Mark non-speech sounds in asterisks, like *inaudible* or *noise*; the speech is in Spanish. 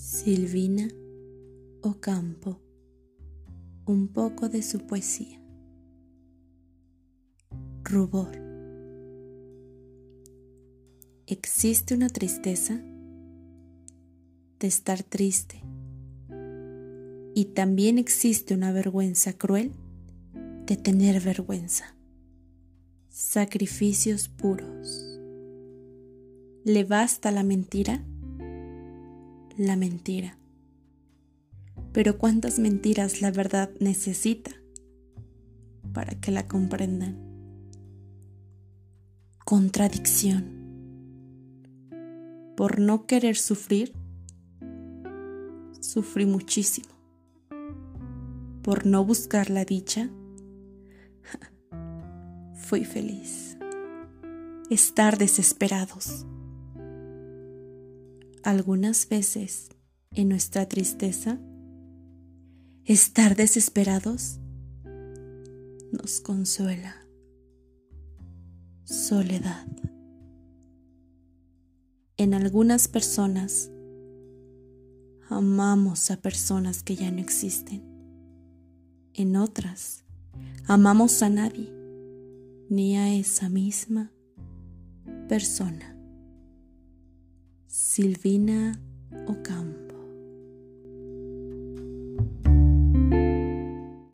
Silvina Ocampo, un poco de su poesía. Rubor. Existe una tristeza de estar triste y también existe una vergüenza cruel de tener vergüenza. Sacrificios puros. ¿Le basta la mentira? La mentira. Pero cuántas mentiras la verdad necesita para que la comprendan. Contradicción. Por no querer sufrir, sufrí muchísimo. Por no buscar la dicha, *laughs* fui feliz. Estar desesperados algunas veces en nuestra tristeza, estar desesperados nos consuela. Soledad. En algunas personas amamos a personas que ya no existen. En otras amamos a nadie, ni a esa misma persona. Silvina Ocampo.